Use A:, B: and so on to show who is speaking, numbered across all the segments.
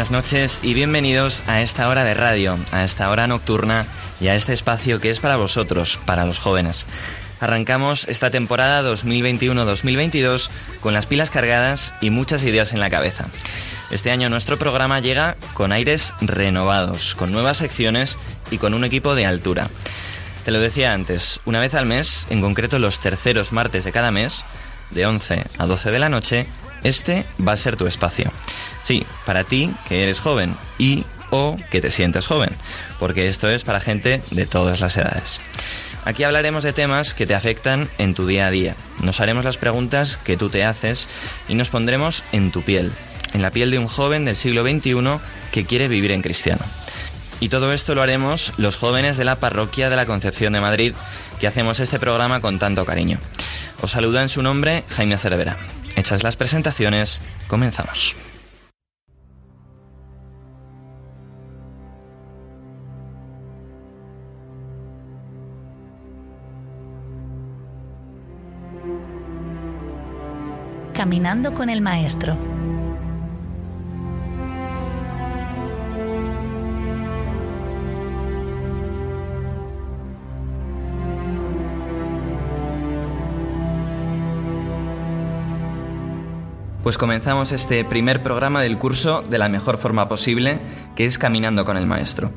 A: Buenas noches y bienvenidos a esta hora de radio, a esta hora nocturna y a este espacio que es para vosotros, para los jóvenes. Arrancamos esta temporada 2021-2022 con las pilas cargadas y muchas ideas en la cabeza. Este año nuestro programa llega con aires renovados, con nuevas secciones y con un equipo de altura. Te lo decía antes, una vez al mes, en concreto los terceros martes de cada mes, de 11 a 12 de la noche, este va a ser tu espacio. Sí, para ti que eres joven y o que te sientes joven, porque esto es para gente de todas las edades. Aquí hablaremos de temas que te afectan en tu día a día. Nos haremos las preguntas que tú te haces y nos pondremos en tu piel, en la piel de un joven del siglo XXI que quiere vivir en cristiano. Y todo esto lo haremos los jóvenes de la parroquia de la Concepción de Madrid, que hacemos este programa con tanto cariño. Os saluda en su nombre Jaime Cervera. Hechas las presentaciones, comenzamos.
B: Caminando con el Maestro.
A: Pues comenzamos este primer programa del curso de la mejor forma posible, que es Caminando con el Maestro.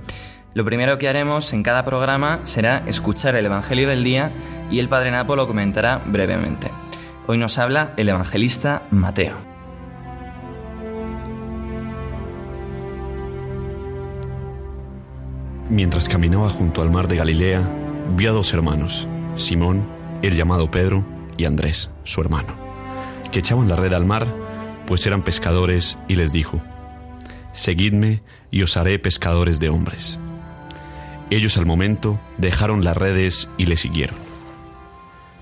A: Lo primero que haremos en cada programa será escuchar el Evangelio del día y el Padre Napo lo comentará brevemente. Hoy nos habla el evangelista Mateo.
C: Mientras caminaba junto al mar de Galilea, vi a dos hermanos, Simón, el llamado Pedro, y Andrés, su hermano, que echaban la red al mar, pues eran pescadores, y les dijo, Seguidme y os haré pescadores de hombres. Ellos al momento dejaron las redes y le siguieron.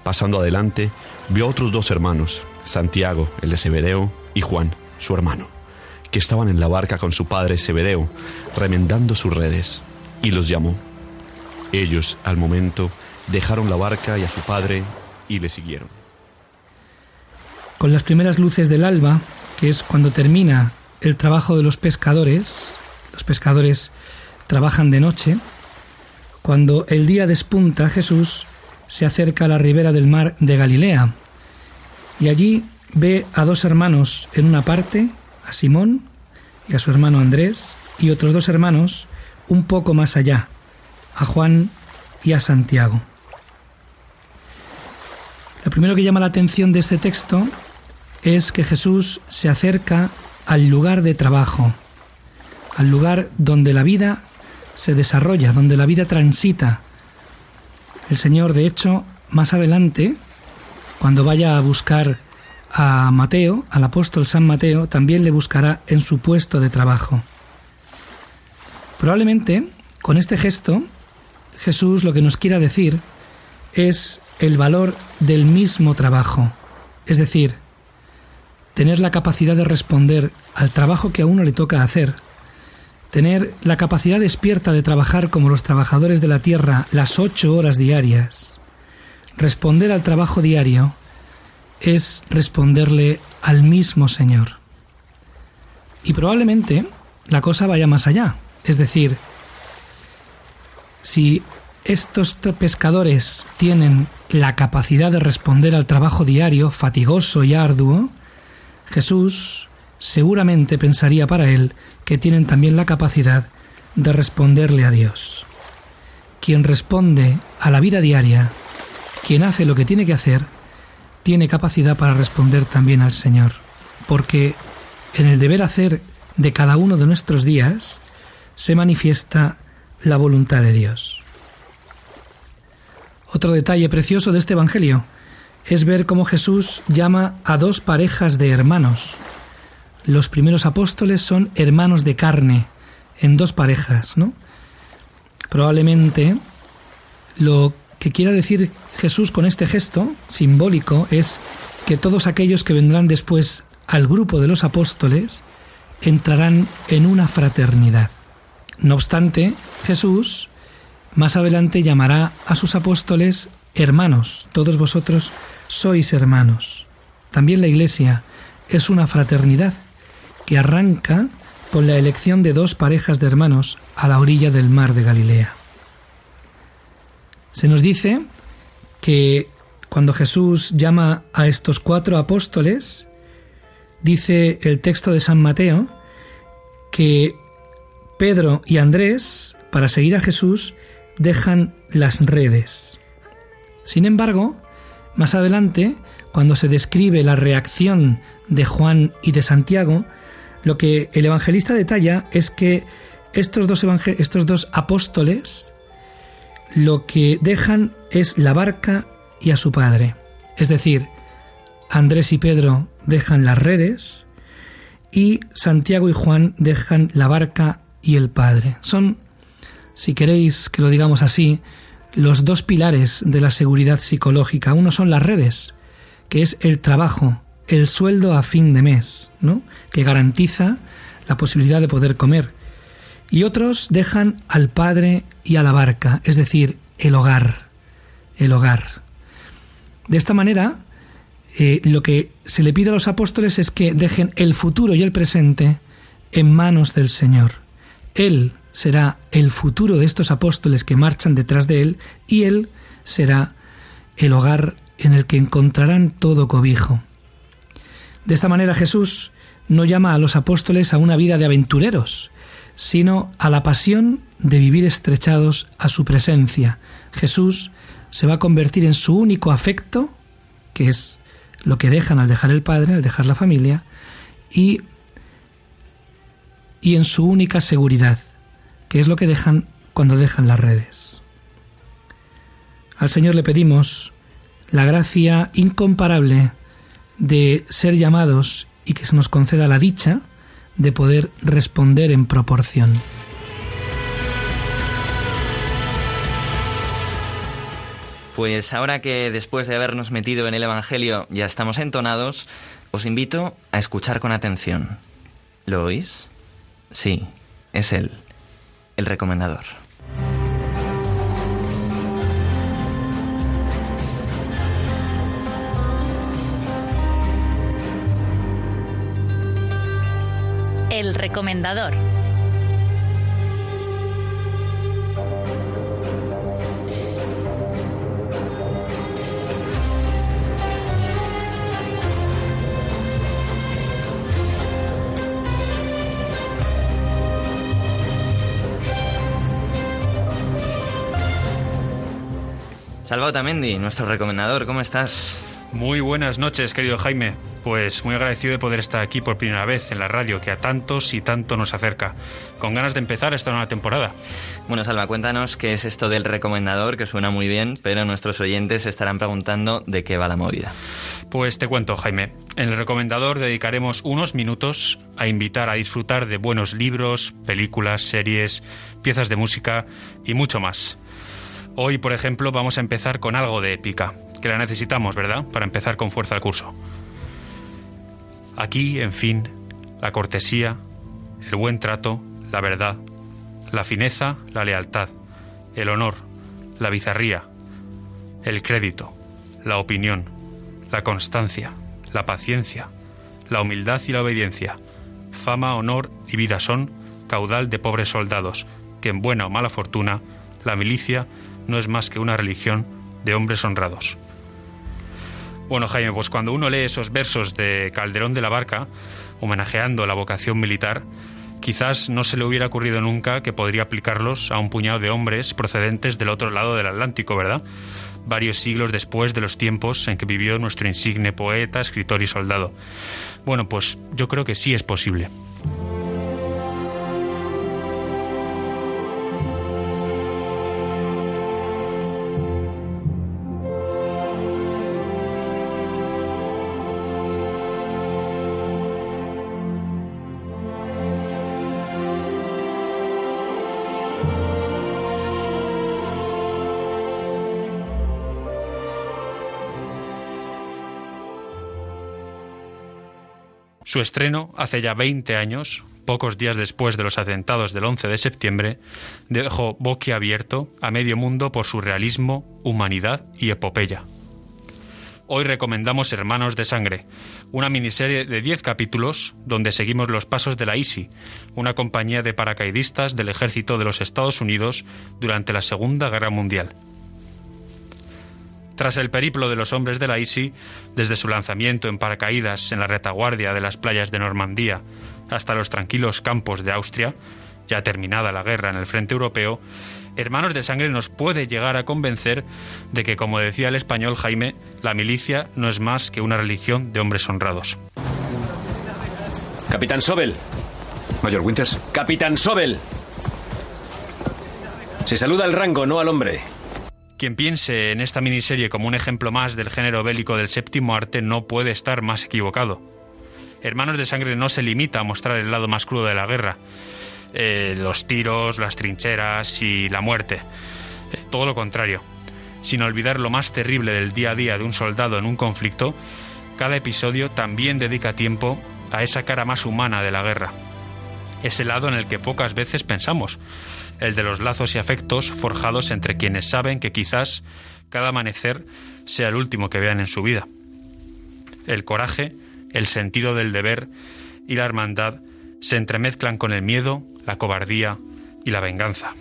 C: Pasando adelante, vio a otros dos hermanos, Santiago, el de Zebedeo, y Juan, su hermano, que estaban en la barca con su padre Zebedeo, remendando sus redes, y los llamó. Ellos, al momento, dejaron la barca y a su padre, y le siguieron.
D: Con las primeras luces del alba, que es cuando termina el trabajo de los pescadores, los pescadores trabajan de noche, cuando el día despunta, Jesús se acerca a la ribera del mar de Galilea y allí ve a dos hermanos en una parte, a Simón y a su hermano Andrés, y otros dos hermanos un poco más allá, a Juan y a Santiago. Lo primero que llama la atención de este texto es que Jesús se acerca al lugar de trabajo, al lugar donde la vida se desarrolla, donde la vida transita. El Señor, de hecho, más adelante, cuando vaya a buscar a Mateo, al apóstol San Mateo, también le buscará en su puesto de trabajo. Probablemente, con este gesto, Jesús lo que nos quiera decir es el valor del mismo trabajo, es decir, tener la capacidad de responder al trabajo que a uno le toca hacer, tener la capacidad despierta de trabajar como los trabajadores de la tierra las ocho horas diarias, responder al trabajo diario, es responderle al mismo Señor. Y probablemente la cosa vaya más allá. Es decir, si estos pescadores tienen la capacidad de responder al trabajo diario, fatigoso y arduo, Jesús seguramente pensaría para él que tienen también la capacidad de responderle a Dios. Quien responde a la vida diaria, quien hace lo que tiene que hacer, tiene capacidad para responder también al Señor, porque en el deber hacer de cada uno de nuestros días se manifiesta la voluntad de Dios. Otro detalle precioso de este Evangelio es ver cómo Jesús llama a dos parejas de hermanos. Los primeros apóstoles son hermanos de carne, en dos parejas, ¿no? Probablemente lo que quiera decir Jesús con este gesto simbólico es que todos aquellos que vendrán después al grupo de los apóstoles entrarán en una fraternidad. No obstante, Jesús más adelante llamará a sus apóstoles hermanos. Todos vosotros sois hermanos. También la Iglesia es una fraternidad que arranca con la elección de dos parejas de hermanos a la orilla del mar de Galilea. Se nos dice que cuando Jesús llama a estos cuatro apóstoles, dice el texto de San Mateo que Pedro y Andrés, para seguir a Jesús, dejan las redes. Sin embargo, más adelante, cuando se describe la reacción de Juan y de Santiago, lo que el evangelista detalla es que estos dos, estos dos apóstoles lo que dejan es la barca y a su padre. Es decir, Andrés y Pedro dejan las redes y Santiago y Juan dejan la barca y el padre. Son, si queréis que lo digamos así, los dos pilares de la seguridad psicológica. Uno son las redes, que es el trabajo, el sueldo a fin de mes, ¿no? que garantiza la posibilidad de poder comer. Y otros dejan al padre y a la barca, es decir, el hogar, el hogar. De esta manera, eh, lo que se le pide a los apóstoles es que dejen el futuro y el presente en manos del Señor. Él será el futuro de estos apóstoles que marchan detrás de Él y Él será el hogar en el que encontrarán todo cobijo. De esta manera Jesús no llama a los apóstoles a una vida de aventureros, sino a la pasión de vivir estrechados a su presencia. Jesús se va a convertir en su único afecto, que es lo que dejan al dejar el Padre, al dejar la familia, y, y en su única seguridad, que es lo que dejan cuando dejan las redes. Al Señor le pedimos la gracia incomparable de ser llamados y que se nos conceda la dicha de poder responder en proporción.
A: Pues ahora que después de habernos metido en el Evangelio ya estamos entonados, os invito a escuchar con atención. ¿Lo oís? Sí, es él, el recomendador.
B: El recomendador.
A: Salvador Tamendi, nuestro recomendador, ¿cómo estás?
E: Muy buenas noches, querido Jaime. Pues muy agradecido de poder estar aquí por primera vez en la radio, que a tantos y tanto nos acerca. Con ganas de empezar esta nueva temporada.
A: Bueno, Salva, cuéntanos qué es esto del recomendador, que suena muy bien, pero nuestros oyentes estarán preguntando de qué va la movida.
E: Pues te cuento, Jaime. En el recomendador dedicaremos unos minutos a invitar a disfrutar de buenos libros, películas, series, piezas de música y mucho más. Hoy, por ejemplo, vamos a empezar con algo de épica, que la necesitamos, ¿verdad?, para empezar con fuerza el curso. Aquí, en fin, la cortesía, el buen trato, la verdad, la fineza, la lealtad, el honor, la bizarría, el crédito, la opinión, la constancia, la paciencia, la humildad y la obediencia, fama, honor y vida son, caudal de pobres soldados, que en buena o mala fortuna, la milicia no es más que una religión de hombres honrados. Bueno, Jaime, pues cuando uno lee esos versos de Calderón de la Barca, homenajeando la vocación militar, quizás no se le hubiera ocurrido nunca que podría aplicarlos a un puñado de hombres procedentes del otro lado del Atlántico, ¿verdad? Varios siglos después de los tiempos en que vivió nuestro insigne poeta, escritor y soldado. Bueno, pues yo creo que sí es posible. Su estreno, hace ya 20 años, pocos días después de los atentados del 11 de septiembre, dejó boquiabierto a medio mundo por su realismo, humanidad y epopeya. Hoy recomendamos Hermanos de Sangre, una miniserie de 10 capítulos donde seguimos los pasos de la ISI, una compañía de paracaidistas del ejército de los Estados Unidos durante la Segunda Guerra Mundial. Tras el periplo de los hombres de la ISI, desde su lanzamiento en paracaídas en la retaguardia de las playas de Normandía hasta los tranquilos campos de Austria, ya terminada la guerra en el frente europeo, Hermanos de Sangre nos puede llegar a convencer de que, como decía el español Jaime, la milicia no es más que una religión de hombres honrados.
F: Capitán Sobel.
G: Mayor Winters.
F: Capitán Sobel. Se saluda al rango, no al hombre.
E: Quien piense en esta miniserie como un ejemplo más del género bélico del séptimo arte no puede estar más equivocado. Hermanos de Sangre no se limita a mostrar el lado más crudo de la guerra, eh, los tiros, las trincheras y la muerte. Eh, todo lo contrario. Sin olvidar lo más terrible del día a día de un soldado en un conflicto, cada episodio también dedica tiempo a esa cara más humana de la guerra. Ese lado en el que pocas veces pensamos, el de los lazos y afectos forjados entre quienes saben que quizás cada amanecer sea el último que vean en su vida. El coraje, el sentido del deber y la hermandad se entremezclan con el miedo, la cobardía y la venganza.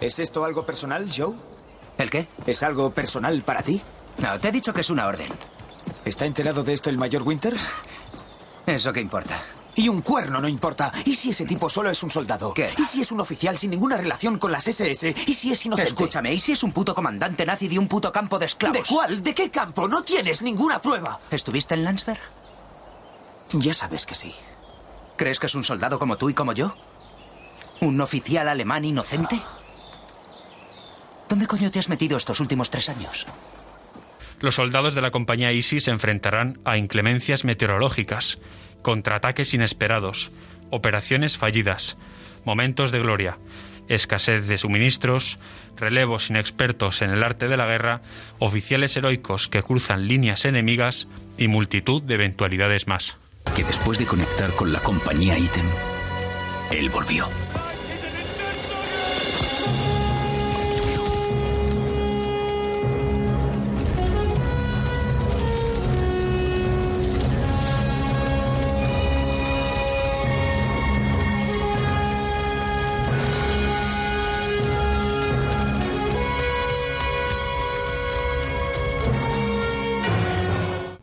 H: ¿Es esto algo personal, Joe?
I: ¿El qué?
H: ¿Es algo personal para ti?
I: No, te he dicho que es una orden.
H: ¿Está enterado de esto el mayor Winters?
I: ¿Eso qué importa?
H: Y un cuerno no importa. ¿Y si ese tipo solo es un soldado?
I: ¿Qué?
H: ¿Y si es un oficial sin ninguna relación con las SS? ¿Y si es inocente?
I: Escúchame, ¿y si es un puto comandante nazi de un puto campo de esclavos?
H: ¿De cuál? ¿De qué campo? No tienes ninguna prueba.
I: ¿Estuviste en Landsberg?
H: Ya sabes que sí.
I: ¿Crees que es un soldado como tú y como yo? ¿Un oficial alemán inocente? ¿Dónde coño te has metido estos últimos tres años?
E: Los soldados de la compañía ISIS se enfrentarán a inclemencias meteorológicas, contraataques inesperados, operaciones fallidas, momentos de gloria, escasez de suministros, relevos inexpertos en el arte de la guerra, oficiales heroicos que cruzan líneas enemigas y multitud de eventualidades más.
J: Que después de conectar con la compañía Item, él volvió.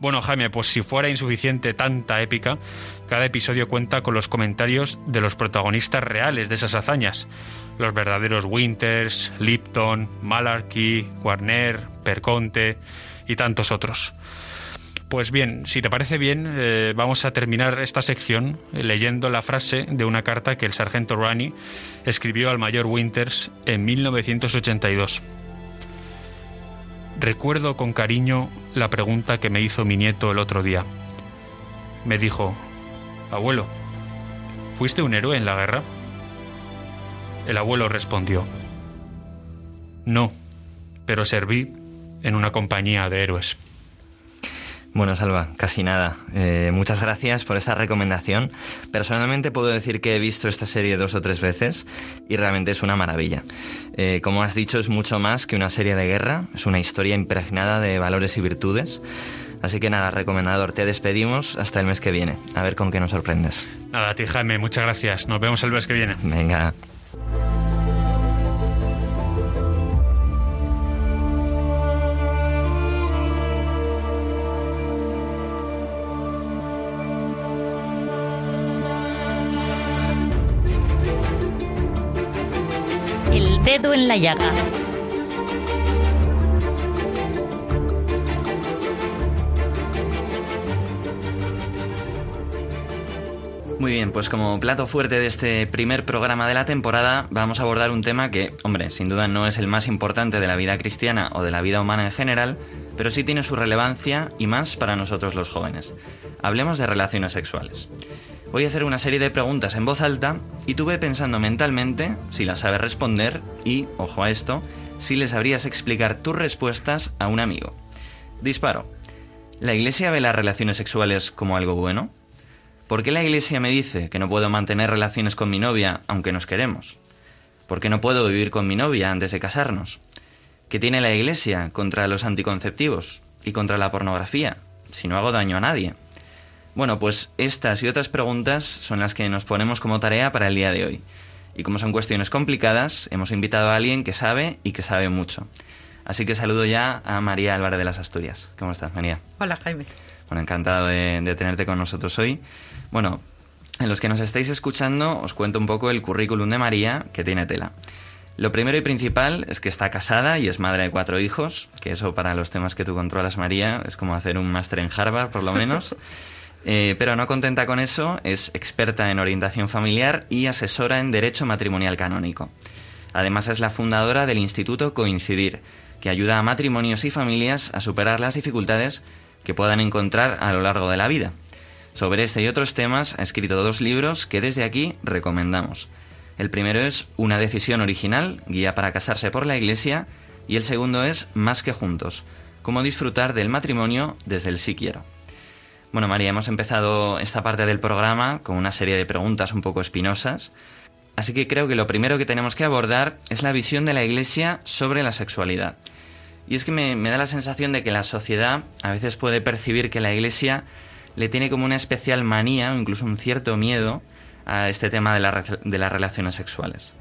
E: Bueno, Jaime, pues si fuera insuficiente tanta épica, cada episodio cuenta con los comentarios de los protagonistas reales de esas hazañas. Los verdaderos Winters, Lipton, Malarkey, Warner, Perconte y tantos otros. Pues bien, si te parece bien, eh, vamos a terminar esta sección leyendo la frase de una carta que el sargento Rani escribió al mayor Winters en 1982. Recuerdo con cariño la pregunta que me hizo mi nieto el otro día. Me dijo, Abuelo, ¿fuiste un héroe en la guerra? El abuelo respondió, No, pero serví en una compañía de héroes.
A: Bueno, Salva, casi nada. Eh, muchas gracias por esta recomendación. Personalmente puedo decir que he visto esta serie dos o tres veces y realmente es una maravilla. Eh, como has dicho, es mucho más que una serie de guerra, es una historia impregnada de valores y virtudes. Así que nada, recomendador, te despedimos hasta el mes que viene. A ver con qué nos sorprendes.
E: Nada, a ti Jaime, muchas gracias. Nos vemos el mes que viene.
A: Venga.
B: En la llaga.
A: Muy bien, pues como plato fuerte de este primer programa de la temporada vamos a abordar un tema que, hombre, sin duda no es el más importante de la vida cristiana o de la vida humana en general, pero sí tiene su relevancia y más para nosotros los jóvenes. Hablemos de relaciones sexuales. Voy a hacer una serie de preguntas en voz alta y tuve pensando mentalmente si las sabes responder y, ojo a esto, si le sabrías explicar tus respuestas a un amigo. Disparo. ¿La Iglesia ve las relaciones sexuales como algo bueno? ¿Por qué la Iglesia me dice que no puedo mantener relaciones con mi novia aunque nos queremos? ¿Por qué no puedo vivir con mi novia antes de casarnos? ¿Qué tiene la Iglesia contra los anticonceptivos y contra la pornografía, si no hago daño a nadie? Bueno, pues estas y otras preguntas son las que nos ponemos como tarea para el día de hoy. Y como son cuestiones complicadas, hemos invitado a alguien que sabe y que sabe mucho. Así que saludo ya a María Álvarez de las Asturias. ¿Cómo estás, María?
G: Hola, Jaime.
A: Bueno, encantado de, de tenerte con nosotros hoy. Bueno, en los que nos estáis escuchando os cuento un poco el currículum de María, que tiene tela. Lo primero y principal es que está casada y es madre de cuatro hijos, que eso para los temas que tú controlas, María, es como hacer un máster en Harvard, por lo menos. Eh, pero no contenta con eso, es experta en orientación familiar y asesora en derecho matrimonial canónico. Además es la fundadora del Instituto Coincidir, que ayuda a matrimonios y familias a superar las dificultades que puedan encontrar a lo largo de la vida. Sobre este y otros temas ha escrito dos libros que desde aquí recomendamos. El primero es Una decisión original, guía para casarse por la Iglesia, y el segundo es Más que juntos, cómo disfrutar del matrimonio desde el sí quiero. Bueno, María, hemos empezado esta parte del programa con una serie de preguntas un poco espinosas, así que creo que lo primero que tenemos que abordar es la visión de la Iglesia sobre la sexualidad. Y es que me, me da la sensación de que la sociedad a veces puede percibir que la Iglesia le tiene como una especial manía o incluso un cierto miedo a este tema de, la, de, las relaciones sexuales.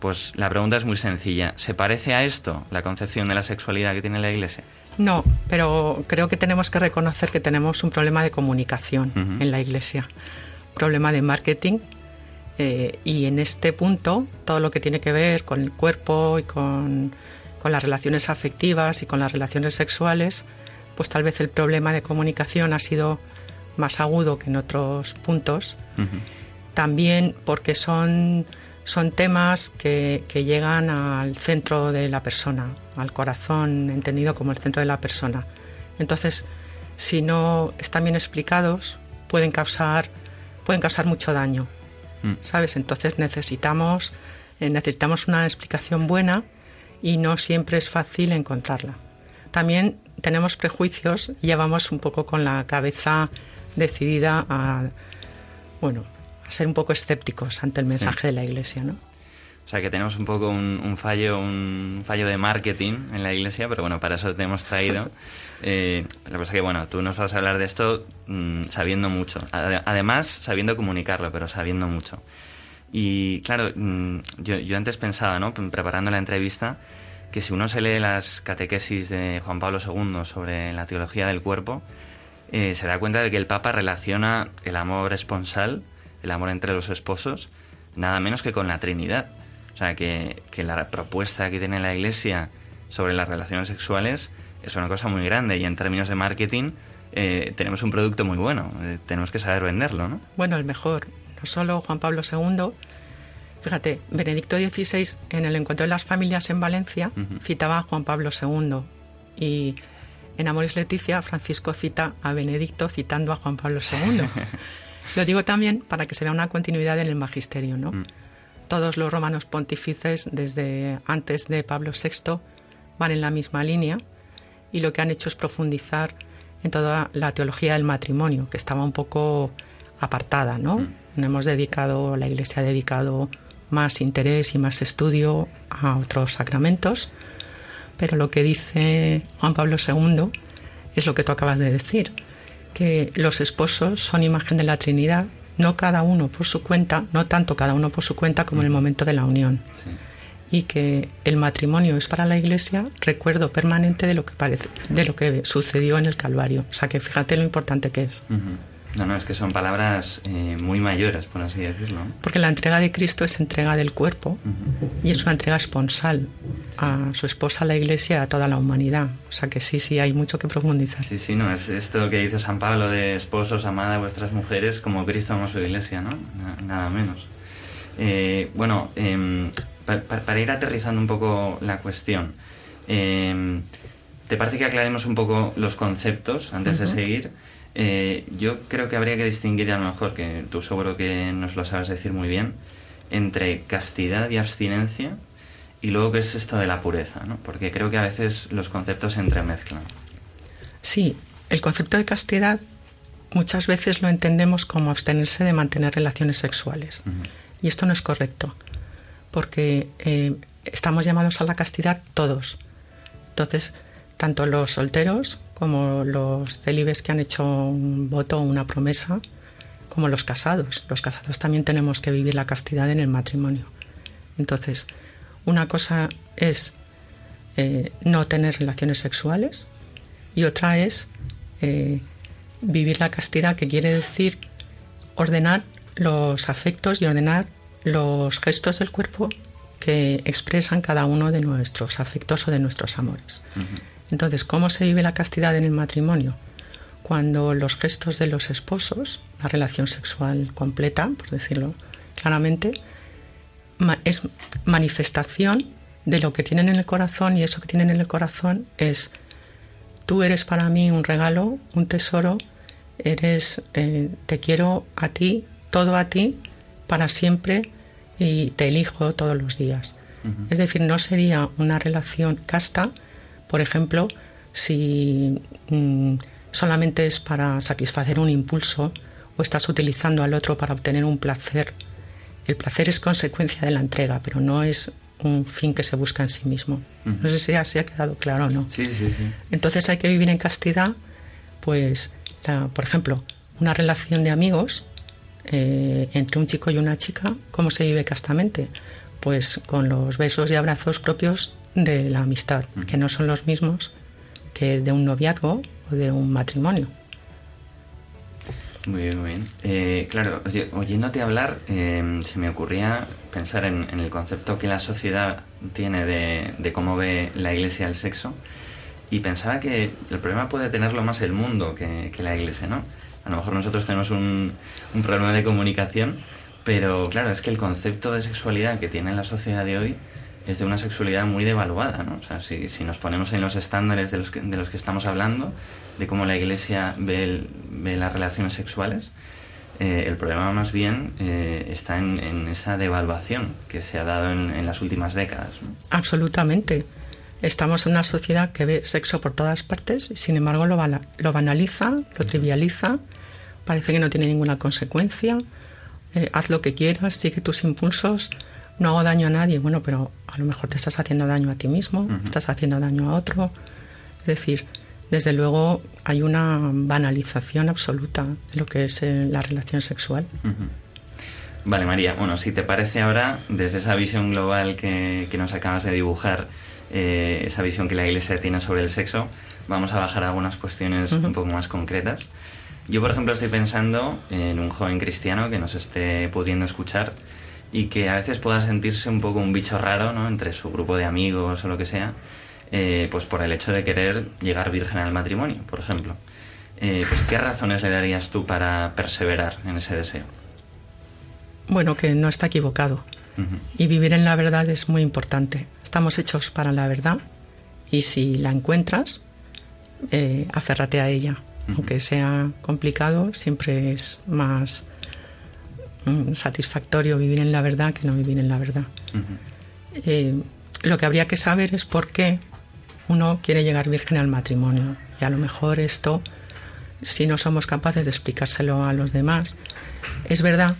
A: Pues la pregunta es muy sencilla. ¿Se parece a esto la concepción de la sexualidad que tiene la Iglesia?
G: No, pero creo que tenemos que reconocer que tenemos un problema de comunicación uh -huh. en la Iglesia, un problema de marketing. Eh, y en este punto, todo lo que tiene que ver con el cuerpo y con, con las relaciones afectivas y con las relaciones sexuales, pues tal vez el problema de comunicación ha sido más agudo que en otros puntos. Uh -huh. También porque son, son temas que, que, llegan al centro de la persona, al corazón, entendido como el centro de la persona. Entonces, si no están bien explicados, pueden causar, pueden causar mucho daño. Mm. ¿Sabes? Entonces necesitamos, eh, necesitamos una explicación buena y no siempre es fácil encontrarla. También tenemos prejuicios y ya vamos un poco con la cabeza decidida a, bueno, ser un poco escépticos ante el mensaje sí. de la Iglesia, ¿no?
A: O sea que tenemos un poco un, un, fallo, un fallo de marketing en la Iglesia, pero bueno, para eso te hemos traído. Eh, lo que pasa es que, bueno, tú nos vas a hablar de esto mmm, sabiendo mucho. Además, sabiendo comunicarlo, pero sabiendo mucho. Y claro, mmm, yo, yo antes pensaba, ¿no? Preparando la entrevista, que si uno se lee las catequesis de Juan Pablo II sobre la teología del cuerpo, eh, se da cuenta de que el Papa relaciona el amor esponsal, el amor entre los esposos, nada menos que con la Trinidad. O sea, que, que, la propuesta que tiene la Iglesia sobre las relaciones sexuales es una cosa muy grande y en términos de marketing eh, tenemos un producto muy bueno. Eh, tenemos que saber venderlo, ¿no?
G: Bueno, el mejor. No solo Juan Pablo II. Fíjate, Benedicto XVI en el Encuentro de las Familias en Valencia uh -huh. citaba a Juan Pablo II y en Amoris Leticia Francisco cita a Benedicto citando a Juan Pablo II. Lo digo también para que se vea una continuidad en el magisterio, ¿no? Mm. Todos los romanos pontífices desde antes de Pablo VI van en la misma línea y lo que han hecho es profundizar en toda la teología del matrimonio, que estaba un poco apartada, ¿no? Mm. Hemos dedicado, la Iglesia ha dedicado más interés y más estudio a otros sacramentos, pero lo que dice Juan Pablo II es lo que tú acabas de decir, que los esposos son imagen de la Trinidad, no cada uno por su cuenta, no tanto cada uno por su cuenta como en el momento de la unión. Y que el matrimonio es para la Iglesia recuerdo permanente de lo que parece, de lo que sucedió en el Calvario. O sea que fíjate lo importante que es.
A: No, no, es que son palabras eh, muy mayores, por así decirlo.
G: Porque la entrega de Cristo es entrega del cuerpo y es una entrega esponsal a su esposa, a la iglesia, a toda la humanidad. O sea que sí, sí, hay mucho que profundizar.
A: Sí, sí, no, es esto que dice San Pablo de esposos, amad a vuestras mujeres como Cristo amó a su iglesia, ¿no? Nada menos. Eh, bueno, em, para ir aterrizando un poco la cuestión, em, ¿te parece que aclaremos un poco los conceptos antes de seguir? Eh, yo creo que habría que distinguir a lo mejor, que tú seguro que nos lo sabes decir muy bien, entre castidad y abstinencia y luego qué es esto de la pureza, ¿no? Porque creo que a veces los conceptos se entremezclan.
G: Sí, el concepto de castidad muchas veces lo entendemos como abstenerse de mantener relaciones sexuales. Y esto no es correcto, porque eh, estamos llamados a la castidad todos. Entonces, tanto los solteros como los célibes que han hecho un voto o una promesa, como los casados. Los casados también tenemos que vivir la castidad en el matrimonio. Entonces, una cosa es eh, no tener relaciones sexuales y otra es eh, vivir la castidad, que quiere decir ordenar los afectos y ordenar los gestos del cuerpo que expresan cada uno de nuestros afectos o de nuestros amores. Entonces, ¿cómo se vive la castidad en el matrimonio? Cuando los gestos de los esposos, la relación sexual completa, por decirlo claramente, es manifestación de lo que tienen en el corazón y eso que tienen en el corazón es tú eres para mí un regalo, un tesoro, eres eh, te quiero a ti, todo a ti, para siempre y te elijo todos los días. Es decir, no sería una relación casta por ejemplo, si mm, solamente es para satisfacer un impulso o estás utilizando al otro para obtener un placer, el placer es consecuencia de la entrega, pero no es un fin que se busca en sí mismo. No sé si así ha quedado claro o no.
A: Sí, sí, sí.
G: Entonces hay que vivir en castidad, pues, por ejemplo, una relación de amigos eh, entre un chico y una chica, ¿cómo se vive castamente? Pues con los besos y abrazos propios de la amistad, que no son los mismos que de un noviazgo o de un matrimonio.
A: Muy bien, muy bien. Eh, claro, oyéndote hablar, eh, se me ocurría pensar en, el concepto que la sociedad tiene de, cómo ve la iglesia el sexo y pensaba que el problema puede tenerlo más el mundo que, la iglesia, ¿no? A lo mejor nosotros tenemos un, un problema de comunicación, pero claro, es que el concepto de sexualidad que tiene la sociedad de hoy es de una sexualidad muy devaluada, ¿no? O sea, si, si nos ponemos en los estándares de los, que, de los que estamos hablando, de cómo la Iglesia ve, ve las relaciones sexuales, eh, el problema más bien eh, está en, esa devaluación que se ha dado en, las últimas décadas.
G: Absolutamente. Estamos en una sociedad que ve sexo por todas partes, y sin embargo lo, lo banaliza, lo trivializa, parece que no tiene ninguna consecuencia. Eh, haz lo que quieras, sigue tus impulsos no hago daño a nadie, bueno, pero a lo mejor te estás haciendo daño a ti mismo, estás haciendo daño a otro. Es decir, desde luego hay una banalización absoluta de lo que es eh, la relación sexual.
A: Vale, María, bueno, si te parece ahora, desde esa visión global que, nos acabas de dibujar, eh, esa visión que la Iglesia tiene sobre el sexo, vamos a bajar algunas cuestiones un poco más concretas. Yo, por ejemplo, estoy pensando en un joven cristiano que nos esté pudiendo escuchar y que a veces pueda sentirse un poco un bicho raro ¿no? entre su grupo de amigos o lo que sea, eh, pues por el hecho de querer llegar virgen al matrimonio, por ejemplo. Eh, pues, ¿Qué razones le darías tú para perseverar en ese deseo?
G: Bueno, que no está equivocado. Y vivir en la verdad es muy importante. Estamos hechos para la verdad y si la encuentras, eh, aférrate a ella. Aunque sea complicado, siempre es más satisfactorio vivir en la verdad que no vivir en la verdad. Eh, lo que habría que saber es por qué uno quiere llegar virgen al matrimonio. Y a lo mejor esto, si no somos capaces de explicárselo a los demás, es verdad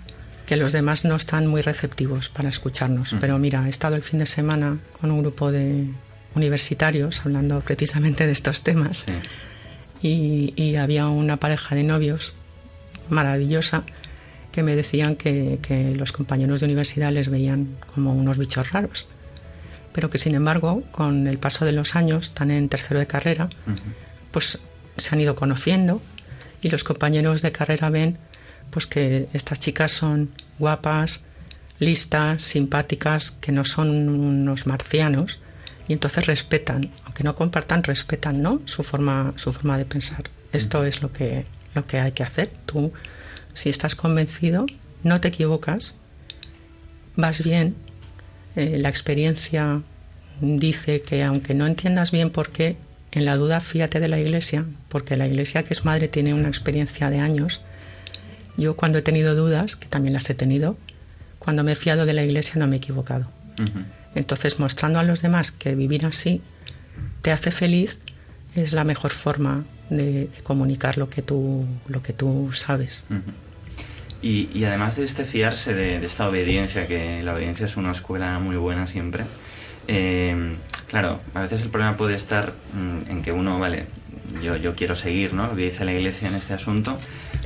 G: que los demás no están muy receptivos para escucharnos. Pero mira, he estado el fin de semana con un grupo de universitarios hablando precisamente de estos temas. y, y había una pareja de novios maravillosa que me decían que, que los compañeros de universidad les veían como unos bichos raros pero que sin embargo con el paso de los años, están en tercero de carrera, pues se han ido conociendo y los compañeros de carrera ven pues que estas chicas son guapas, listas, simpáticas, que no son unos marcianos y entonces respetan, aunque no compartan, respetan, ¿no? su forma su forma de pensar. Esto es lo que lo que hay que hacer. Tú si estás convencido, no te equivocas, vas bien, eh, la experiencia dice que aunque no entiendas bien por qué, en la duda fíjate de la iglesia, porque la iglesia que es madre tiene una experiencia de años. Yo cuando he tenido dudas, que también las he tenido, cuando me he fiado de la iglesia no me he equivocado. Entonces, mostrando a los demás que vivir así te hace feliz es la mejor forma de, comunicar lo que tú, lo que tú sabes.
A: y, además de este fiarse de, esta obediencia, que la obediencia es una escuela muy buena siempre, eh, claro, a veces el problema puede estar mm, en que uno, vale, yo, yo quiero seguir ¿no? lo que dice la Iglesia en este asunto,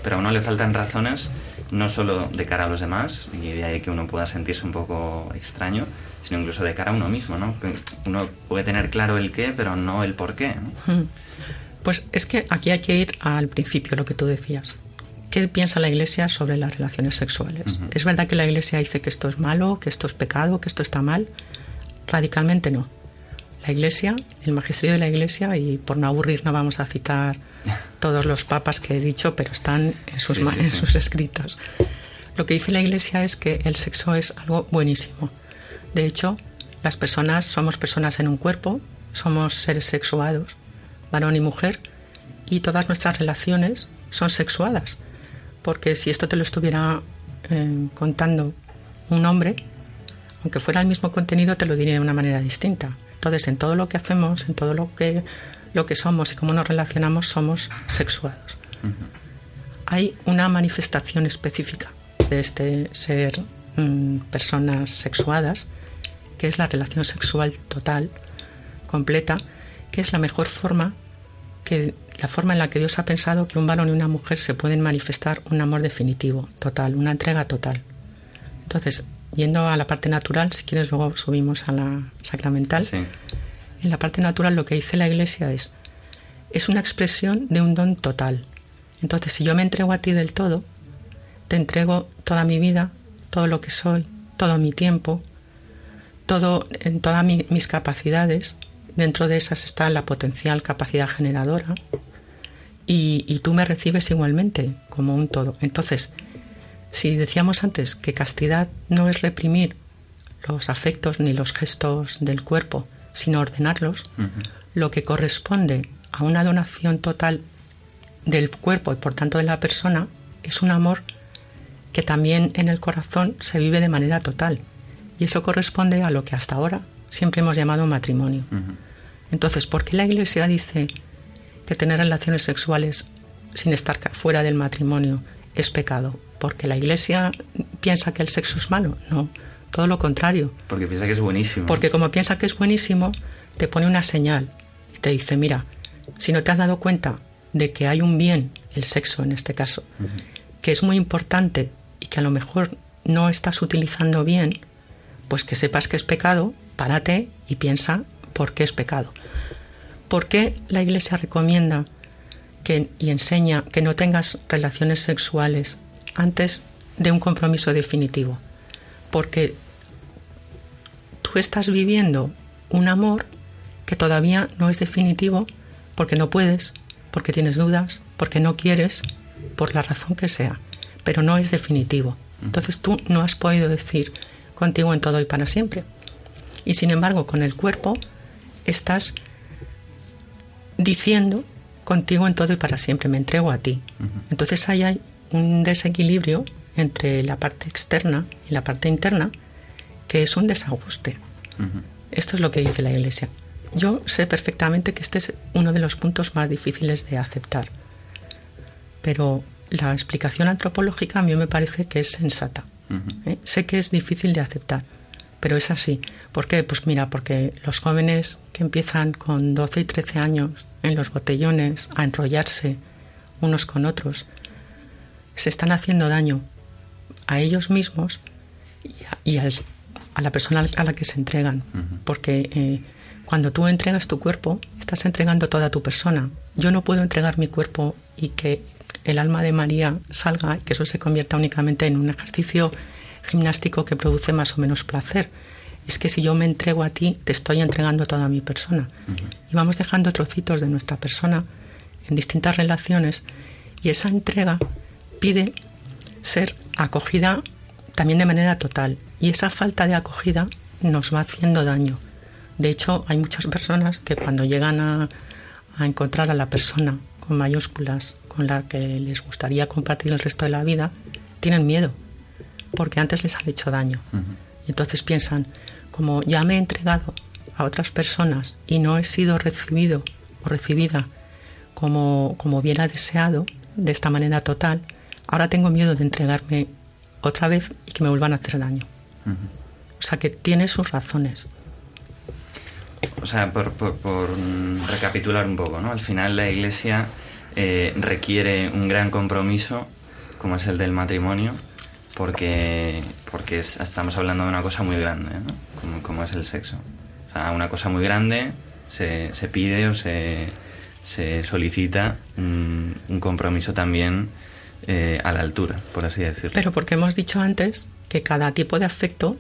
A: pero a uno le faltan razones no solo de cara a los demás, y de ahí que uno pueda sentirse un poco extraño, sino incluso de cara a uno mismo, ¿no? uno puede tener claro el qué, pero no el por qué. Hmm.
G: Pues es que aquí hay que ir al principio, lo que tú decías. ¿Qué piensa la Iglesia sobre las relaciones sexuales? ¿Es verdad que la Iglesia dice que esto es malo, que esto es pecado, que esto está mal? Radicalmente no. La Iglesia, el magisterio de la Iglesia, y por no aburrir no vamos a citar todos los papas que he dicho, pero están en sus, en sus escritos. Lo que dice la Iglesia es que el sexo es algo buenísimo. De hecho, las personas somos personas en un cuerpo, somos seres sexuados, varón y mujer, y todas nuestras relaciones son sexuadas. Porque si esto te lo estuviera eh, contando un hombre, aunque fuera el mismo contenido, te lo diría de una manera distinta. Entonces, en todo lo que hacemos, en todo lo que, lo que somos y cómo nos relacionamos, somos sexuados. Hay una manifestación específica de este ser mm, personas sexuadas, que es la relación sexual total, completa, que es la mejor forma, que la forma en la que Dios ha pensado que un varón y una mujer se pueden manifestar un amor definitivo, total, una entrega total. Entonces, yendo a la parte natural, si quieres luego subimos a la sacramental. En la parte natural lo que dice la Iglesia es, es una expresión de un don total. Entonces, si yo me entrego a ti del todo, te entrego toda mi vida, todo lo que soy, todo mi tiempo, todo, en todas mis capacidades, dentro de esas está la potencial capacidad generadora, y, y tú me recibes igualmente como un todo. Entonces, si decíamos antes que castidad no es reprimir los afectos ni los gestos del cuerpo, sino ordenarlos, lo que corresponde a una donación total del cuerpo y por tanto de la persona es un amor que también en el corazón se vive de manera total. Y eso corresponde a lo que hasta ahora siempre hemos llamado matrimonio. Entonces, ¿por qué la Iglesia dice que tener relaciones sexuales sin estar fuera del matrimonio es pecado? porque la iglesia piensa que el sexo es malo, no, todo lo contrario.
A: Porque piensa que es buenísimo.
G: Porque como piensa que es buenísimo, te pone una señal y te dice, mira, si no te has dado cuenta de que hay un bien, el sexo en este caso, que es muy importante y que a lo mejor no estás utilizando bien, pues que sepas que es pecado, párate y piensa por qué es pecado. ¿Por qué la Iglesia recomienda que, y enseña que no tengas relaciones sexuales antes de un compromiso definitivo, porque tú estás viviendo un amor que todavía no es definitivo porque no puedes, porque tienes dudas, porque no quieres, por la razón que sea, pero no es definitivo. Entonces tú no has podido decir contigo en todo y para siempre. Y sin embargo, con el cuerpo estás diciendo contigo en todo y para siempre, me entrego a ti. Entonces ahí hay un desequilibrio entre la parte externa y la parte interna, que es un desajuste. Esto es lo que dice la Iglesia. Yo sé perfectamente que este es uno de los puntos más difíciles de aceptar, pero la explicación antropológica a mí me parece que es sensata. ¿eh? Sé que es difícil de aceptar, pero es así. ¿Por qué? Pues mira, porque los jóvenes que empiezan con 12 y 13 años en los botellones, a enrollarse unos con otros, se están haciendo daño a ellos mismos y a, la persona a la que se entregan. Porque eh, cuando tú entregas tu cuerpo, estás entregando toda tu persona. Yo no puedo entregar mi cuerpo y que el alma de María salga y que eso se convierta únicamente en un ejercicio gimnástico que produce más o menos placer. Es que si yo me entrego a ti, te estoy entregando toda mi persona. Y vamos dejando trocitos de nuestra persona en distintas relaciones y esa entrega pide ser acogida también de manera total. Y esa falta de acogida nos va haciendo daño. De hecho, hay muchas personas que cuando llegan a, encontrar a la persona con mayúsculas con la que les gustaría compartir el resto de la vida, tienen miedo, porque antes les han hecho daño. Y entonces piensan, como ya me he entregado a otras personas y no he sido recibido o recibida como, como hubiera deseado, de esta manera total, ahora tengo miedo de entregarme otra vez y que me vuelvan a hacer daño. O sea que tiene sus razones.
A: O sea, por, recapitular un poco, ¿no? Al final la Iglesia eh, requiere un gran compromiso, como es el del matrimonio, porque, porque estamos hablando de una cosa muy grande, ¿no? Como, como, es el sexo. O sea, una cosa muy grande se, se pide o se, se solicita un, un compromiso también eh, a la altura, por así decirlo.
G: Pero porque hemos dicho antes que cada tipo de afecto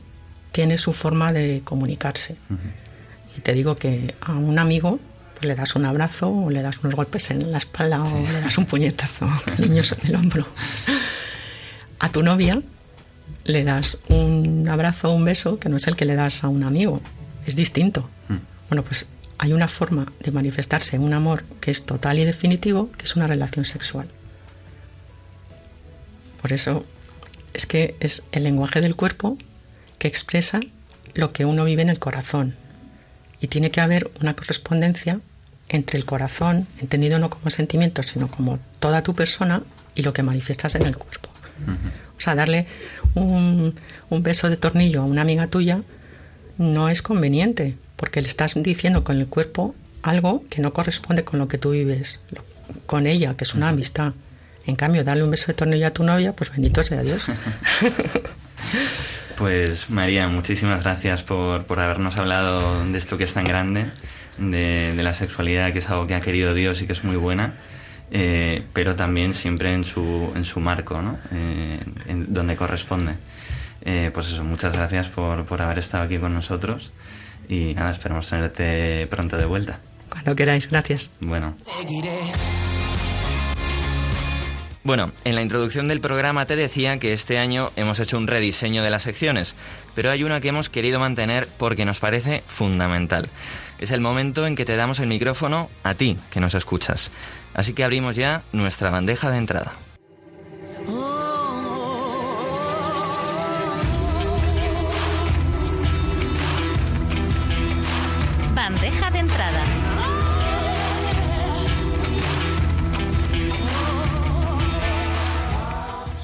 G: tiene su forma de comunicarse. Y te digo que a un amigo pues, le das un abrazo o le das unos golpes en la espalda o le das un puñetazo cariñoso en el hombro. A tu novia le das un abrazo o un beso que no es el que le das a un amigo, es distinto. Mm. Bueno, pues hay una forma de manifestarse un amor que es total y definitivo, que es una relación sexual. Por eso es que es el lenguaje del cuerpo que expresa lo que uno vive en el corazón. Y tiene que haber una correspondencia entre el corazón, entendido no como sentimiento, sino como toda tu persona y lo que manifiestas en el cuerpo. O sea, darle un, un, beso de tornillo a una amiga tuya no es conveniente, porque le estás diciendo con el cuerpo algo que no corresponde con lo que tú vives con ella, que es una amistad. En cambio, darle un beso de tornillo a tu novia, pues bendito sea Dios.
A: Pues María, muchísimas gracias por, por, habernos hablado de esto que es tan grande, de, la sexualidad, que es algo que ha querido Dios y que es muy buena, eh, pero también siempre en su, en su marco, ¿no? Eh, en donde corresponde. Eh, pues eso, muchas gracias por, por haber estado aquí con nosotros y nada, esperamos tenerte pronto de vuelta.
G: Cuando queráis, gracias.
A: Bueno. Bueno, en la introducción del programa te decía que este año hemos hecho un rediseño de las secciones, pero hay una que hemos querido mantener porque nos parece fundamental. Es el momento en que te damos el micrófono a ti, que nos escuchas. Así que abrimos ya nuestra bandeja de entrada.
B: Bandeja de entrada.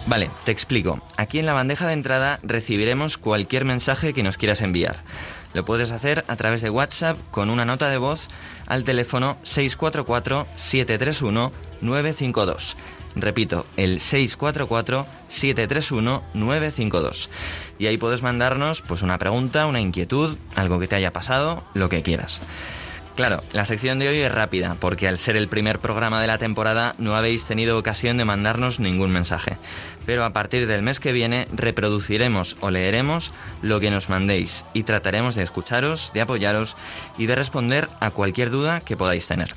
A: Vale, te explico. Aquí en la bandeja de entrada recibiremos cualquier mensaje que nos quieras enviar. Lo puedes hacer a través de WhatsApp con una nota de voz al teléfono 644-731-952. Repito, el 644-731-952. Y ahí puedes mandarnos pues una pregunta, una inquietud, algo que te haya pasado, lo que quieras. Claro, la sección de hoy es rápida, porque al ser el primer programa de la temporada no habéis tenido ocasión de mandarnos ningún mensaje. Pero a partir del mes que viene reproduciremos o leeremos lo que nos mandéis y trataremos de escucharos, de apoyaros y de responder a cualquier duda que podáis tener.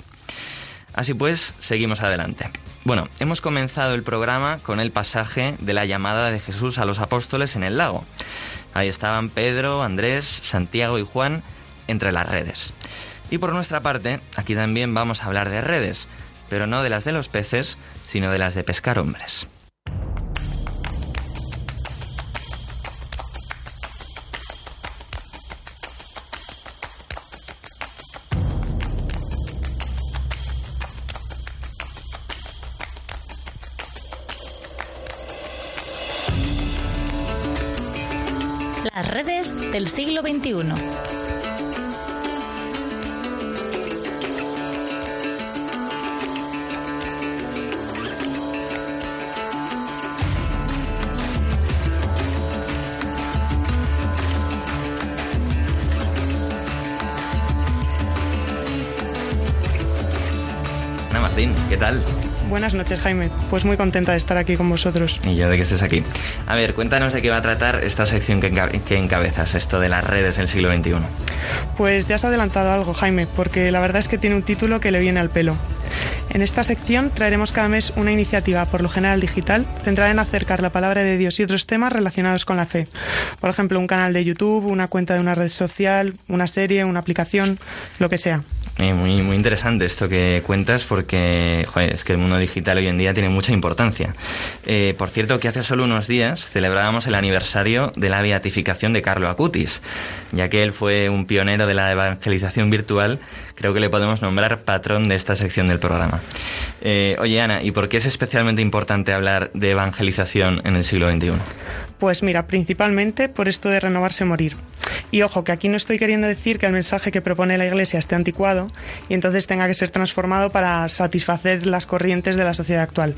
A: Así pues, seguimos adelante. Bueno, hemos comenzado el programa con el pasaje de la llamada de Jesús a los apóstoles en el lago. Ahí estaban Pedro, Andrés, Santiago y Juan entre las redes. Y por nuestra parte, aquí también vamos a hablar de redes, pero no de las de los peces, sino de las de pescar hombres.
B: Las redes del siglo XXI.
A: ¿Qué tal?
K: Buenas noches, Jaime. Pues muy contenta de estar aquí con vosotros.
A: Y yo de que estés aquí. A ver, cuéntanos de qué va a tratar esta sección que, que encabezas, esto de las redes del siglo XXI.
K: Pues ya has adelantado algo, Jaime, porque la verdad es que tiene un título que le viene al pelo. En esta sección traeremos cada mes una iniciativa, por lo general digital, centrada en acercar la palabra de Dios y otros temas relacionados con la fe. Por ejemplo, un canal de YouTube, una cuenta de una red social, una serie, una aplicación, lo que sea.
A: Eh, muy, muy interesante esto que cuentas porque es que el mundo digital hoy en día tiene mucha importancia. Eh, por cierto, que hace solo unos días celebrábamos el aniversario de la beatificación de Carlo Acutis, ya que él fue un pionero de la evangelización virtual, creo que le podemos nombrar patrón de esta sección del programa. Eh, oye, Ana, ¿y por qué es especialmente importante hablar de evangelización en el siglo XXI?
K: Pues mira, principalmente por esto de renovarse morir. Y ojo, que aquí no estoy queriendo decir que el mensaje que propone la Iglesia esté anticuado y entonces tenga que ser transformado para satisfacer las corrientes de la sociedad actual.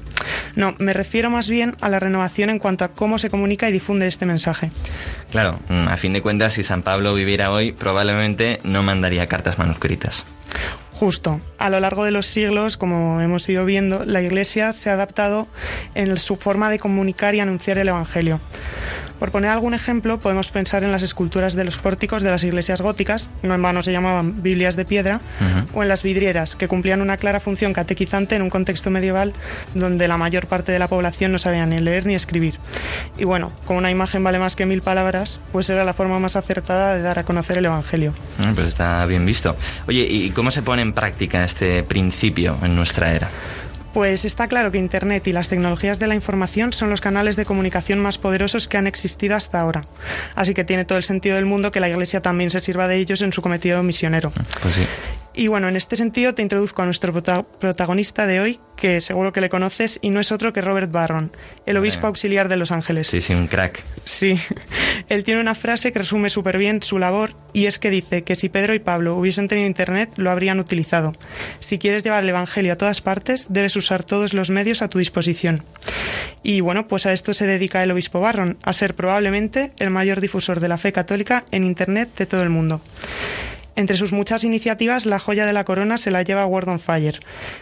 K: No, me refiero más bien a la renovación en cuanto a cómo se comunica y difunde este mensaje.
A: Claro, mm, a fin de cuentas, si San Pablo viviera hoy, probablemente no mandaría cartas manuscritas.
K: Justo. A lo largo de los siglos, como hemos ido viendo, la Iglesia se ha adaptado en su forma de comunicar y anunciar el Evangelio. Por poner algún ejemplo, podemos pensar en las esculturas de los pórticos de las iglesias góticas, no en vano se llamaban Biblias de piedra, o en las vidrieras, que cumplían una clara función catequizante en un contexto medieval donde la mayor parte de la población no sabía ni leer ni escribir. Y bueno, como una imagen vale más que mil palabras, pues era la forma más acertada de dar a conocer el Evangelio.
A: Ah, pues está bien visto. Oye, ¿y cómo se pone en práctica este principio en nuestra era?
K: Pues está claro que Internet y las tecnologías de la información son los canales de comunicación más poderosos que han existido hasta ahora. Así que tiene todo el sentido del mundo que la Iglesia también se sirva de ellos en su cometido misionero.
A: Pues sí.
K: Y bueno, en este sentido te introduzco a nuestro protagonista de hoy, que seguro que le conoces, y no es otro que Robert Barron, el obispo auxiliar de Los Ángeles.
A: Sí, sí, un crack.
K: Sí. Él tiene una frase que resume súper bien su labor, y es que dice que si Pedro y Pablo hubiesen tenido Internet, lo habrían utilizado. Si quieres llevar el Evangelio a todas partes, debes usar todos los medios a tu disposición. Y bueno, pues a esto se dedica el obispo Barron, a ser probablemente el mayor difusor de la fe católica en Internet de todo el mundo. Entre sus muchas iniciativas, la joya de la corona se la lleva Word on Fire,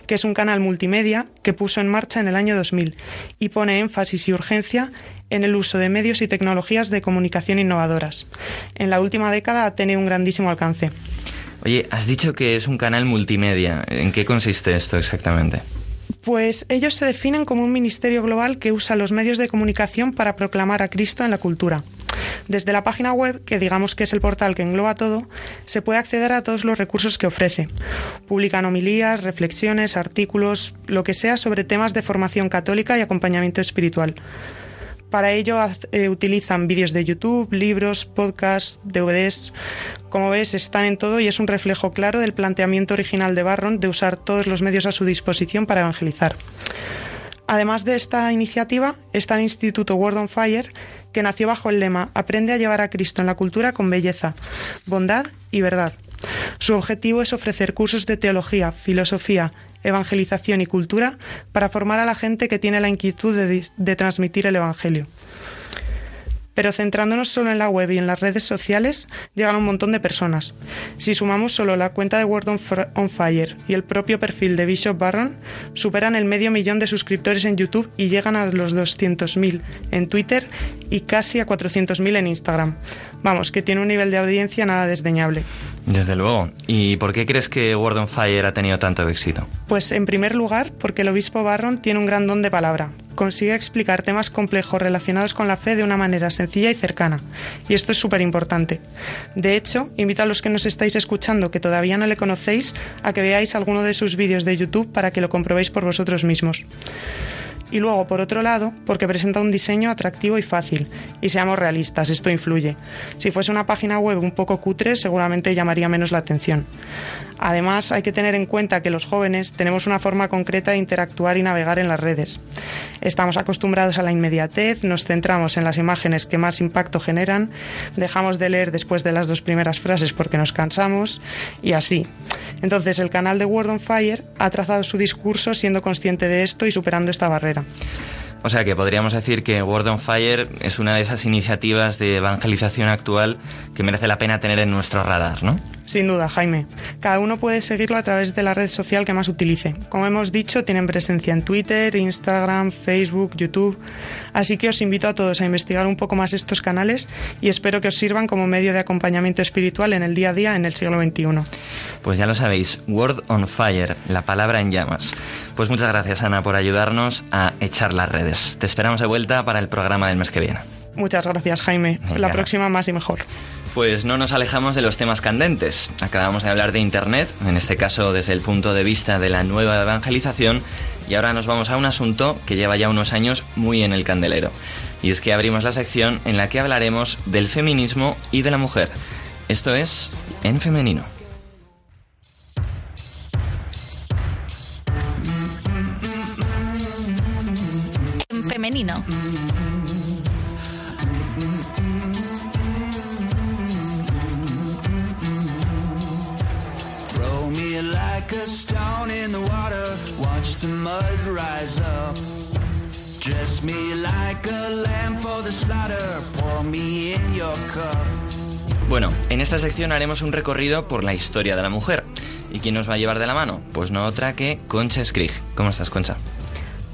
K: que es un canal multimedia que puso en marcha en el año 2000 y pone énfasis y urgencia en el uso de medios y tecnologías de comunicación innovadoras. En la última década ha tenido un grandísimo alcance.
A: Oye, has dicho que es un canal multimedia. ¿En qué consiste esto exactamente?
K: Pues ellos se definen como un ministerio global que usa los medios de comunicación para proclamar a Cristo en la cultura. Desde la página web, que digamos que es el portal que engloba todo, se puede acceder a todos los recursos que ofrece. Publican homilías, reflexiones, artículos, lo que sea sobre temas de formación católica y acompañamiento espiritual. Para ello eh, utilizan vídeos de YouTube, libros, podcasts, DVDs. Como ves, están en todo y es un reflejo claro del planteamiento original de Barron de usar todos los medios a su disposición para evangelizar. Además de esta iniciativa, está el Instituto Word on Fire, que nació bajo el lema Aprende a llevar a Cristo en la cultura con belleza, bondad y verdad. Su objetivo es ofrecer cursos de teología, filosofía, evangelización y cultura para formar a la gente que tiene la inquietud de, transmitir el Evangelio. Pero centrándonos solo en la web y en las redes sociales, llegan un montón de personas. Si sumamos solo la cuenta de Word on Fire y el propio perfil de Bishop Barron, superan el medio millón de suscriptores en YouTube y llegan a los 200.000 en Twitter y casi a 400.000 en Instagram. Vamos, que tiene un nivel de audiencia nada desdeñable.
A: Desde luego. ¿Y por qué crees que Word on Fire ha tenido tanto éxito?
K: Pues en primer lugar, porque el obispo Barron tiene un gran don de palabra. Consigue explicar temas complejos relacionados con la fe de una manera sencilla y cercana. Y esto es súper importante. De hecho, invito a los que nos estáis escuchando que todavía no le conocéis a que veáis alguno de sus vídeos de YouTube para que lo comprobéis por vosotros mismos y luego, por otro lado, porque presenta un diseño atractivo y fácil. Y seamos realistas, esto influye. Si fuese una página web un poco cutre, seguramente llamaría menos la atención. Además, hay que tener en cuenta que los jóvenes tenemos una forma concreta de interactuar y navegar en las redes. Estamos acostumbrados a la inmediatez, nos centramos en las imágenes que más impacto generan, dejamos de leer después de las dos primeras frases porque nos cansamos y así. Entonces, el canal de Word on Fire ha trazado su discurso siendo consciente de esto y superando esta barrera.
A: O sea que podríamos decir que Word on Fire es una de esas iniciativas de evangelización actual que merece la pena tener en nuestro radar, ¿no?
K: Sin duda, Jaime. Cada uno puede seguirlo a través de la red social que más utilice. Como hemos dicho, tienen presencia en Twitter, Instagram, Facebook, YouTube. Así que os invito a todos a investigar un poco más estos canales y espero que os sirvan como medio de acompañamiento espiritual en el día a día en el siglo XXI.
A: Pues ya lo sabéis, Word on Fire, la palabra en llamas. Pues muchas gracias Ana por ayudarnos a echar las redes. Te esperamos de vuelta para el programa del mes que viene.
K: Muchas gracias Jaime. La próxima más y mejor.
A: Pues no nos alejamos de los temas candentes. Acabamos de hablar de Internet, en este caso desde el punto de vista de la nueva evangelización, y ahora nos vamos a un asunto que lleva ya unos años muy en el candelero. Y es que abrimos la sección en la que hablaremos del feminismo y de la mujer. Esto es En Femenino.
B: Femenino.
L: Throw me like a stone in the water, watch the mud rise up. Dress me like a lamb for the slaughter, pour me in your cup.
A: Bueno, en esta sección haremos un recorrido por la historia de la mujer. ¿Y quién nos va a llevar de la mano? Pues no otra que Concha Skrig. ¿Cómo estás, Concha?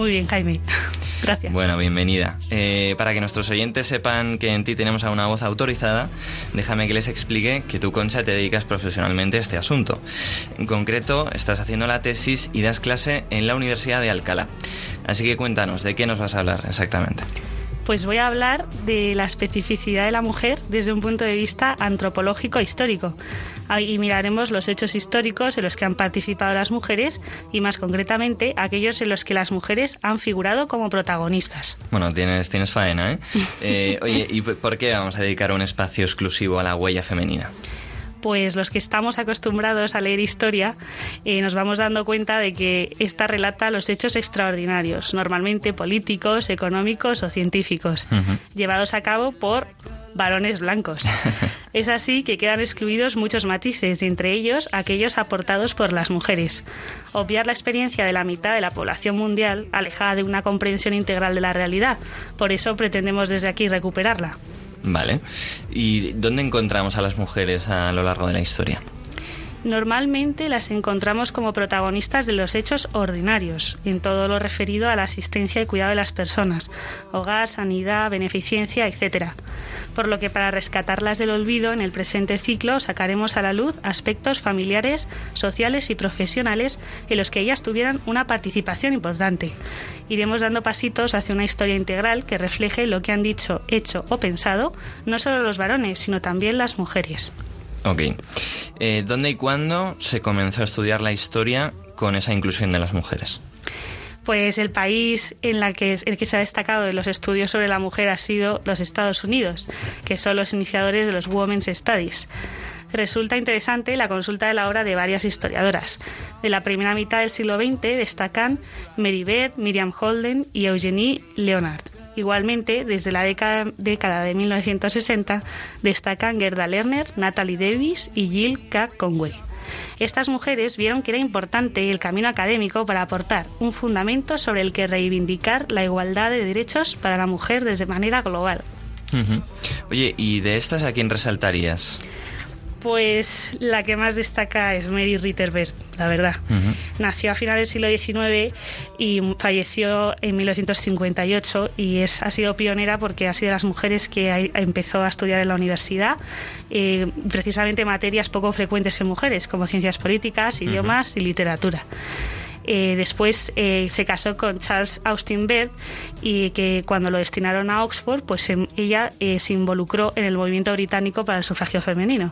M: Muy bien, Jaime. Gracias.
A: Bueno, bienvenida. Eh, para que nuestros oyentes sepan que en ti tenemos a una voz autorizada, déjame que les explique que tú, Concha, te dedicas profesionalmente a este asunto. En concreto, estás haciendo la tesis y das clase en la Universidad de Alcalá. Así que cuéntanos, ¿de qué nos vas a hablar exactamente?
M: Pues voy a hablar de la especificidad de la mujer desde un punto de vista antropológico e histórico. Ahí miraremos los hechos históricos en los que han participado las mujeres y más concretamente aquellos en los que las mujeres han figurado como protagonistas.
A: Bueno, tienes, tienes faena, ¿eh? eh oye, ¿y por qué vamos a dedicar un espacio exclusivo a la huella femenina?
M: pues los que estamos acostumbrados a leer historia eh, nos vamos dando cuenta de que esta relata los hechos extraordinarios, normalmente políticos, económicos o científicos, llevados a cabo por varones blancos. es así que quedan excluidos muchos matices, y entre ellos aquellos aportados por las mujeres. Obviar la experiencia de la mitad de la población mundial, alejada de una comprensión integral de la realidad. Por eso pretendemos desde aquí recuperarla.
A: Vale. ¿Y dónde encontramos a las mujeres a lo largo de la historia?
M: Normalmente las encontramos como protagonistas de los hechos ordinarios, en todo lo referido a la asistencia y cuidado de las personas, hogar, sanidad, beneficencia, etc. Por lo que para rescatarlas del olvido en el presente ciclo sacaremos a la luz aspectos familiares, sociales y profesionales en los que ellas tuvieran una participación importante. Iremos dando pasitos hacia una historia integral que refleje lo que han dicho, hecho o pensado no solo los varones, sino también las mujeres.
A: Ok. Eh, ¿Dónde y cuándo se comenzó a estudiar la historia con esa inclusión de las mujeres?
M: Pues el país en el que se ha destacado de los estudios sobre la mujer ha sido los Estados Unidos, que son los iniciadores de los Women's Studies. Resulta interesante la consulta de la obra de varias historiadoras. De la primera mitad del siglo XX destacan Mary Beth, Miriam Holden y Eugenie Leonard. Igualmente, desde la década, de 1960 destacan Gerda Lerner, Natalie Davis y Jill K. Conway. Estas mujeres vieron que era importante el camino académico para aportar un fundamento sobre el que reivindicar la igualdad de derechos para la mujer desde manera global.
A: Oye, ¿y de estas a quién resaltarías?
M: Pues la que más destaca es Mary Ritterberg, la verdad. Nació a finales del siglo XIX y falleció en 1958 y es, ha sido pionera porque ha sido de las mujeres que empezó a estudiar en la universidad eh, precisamente materias poco frecuentes en mujeres como ciencias políticas, idiomas y literatura. Eh, después eh, se casó con Charles Austin Baird y que cuando lo destinaron a Oxford, pues em, ella eh, se involucró en el movimiento británico para el sufragio femenino.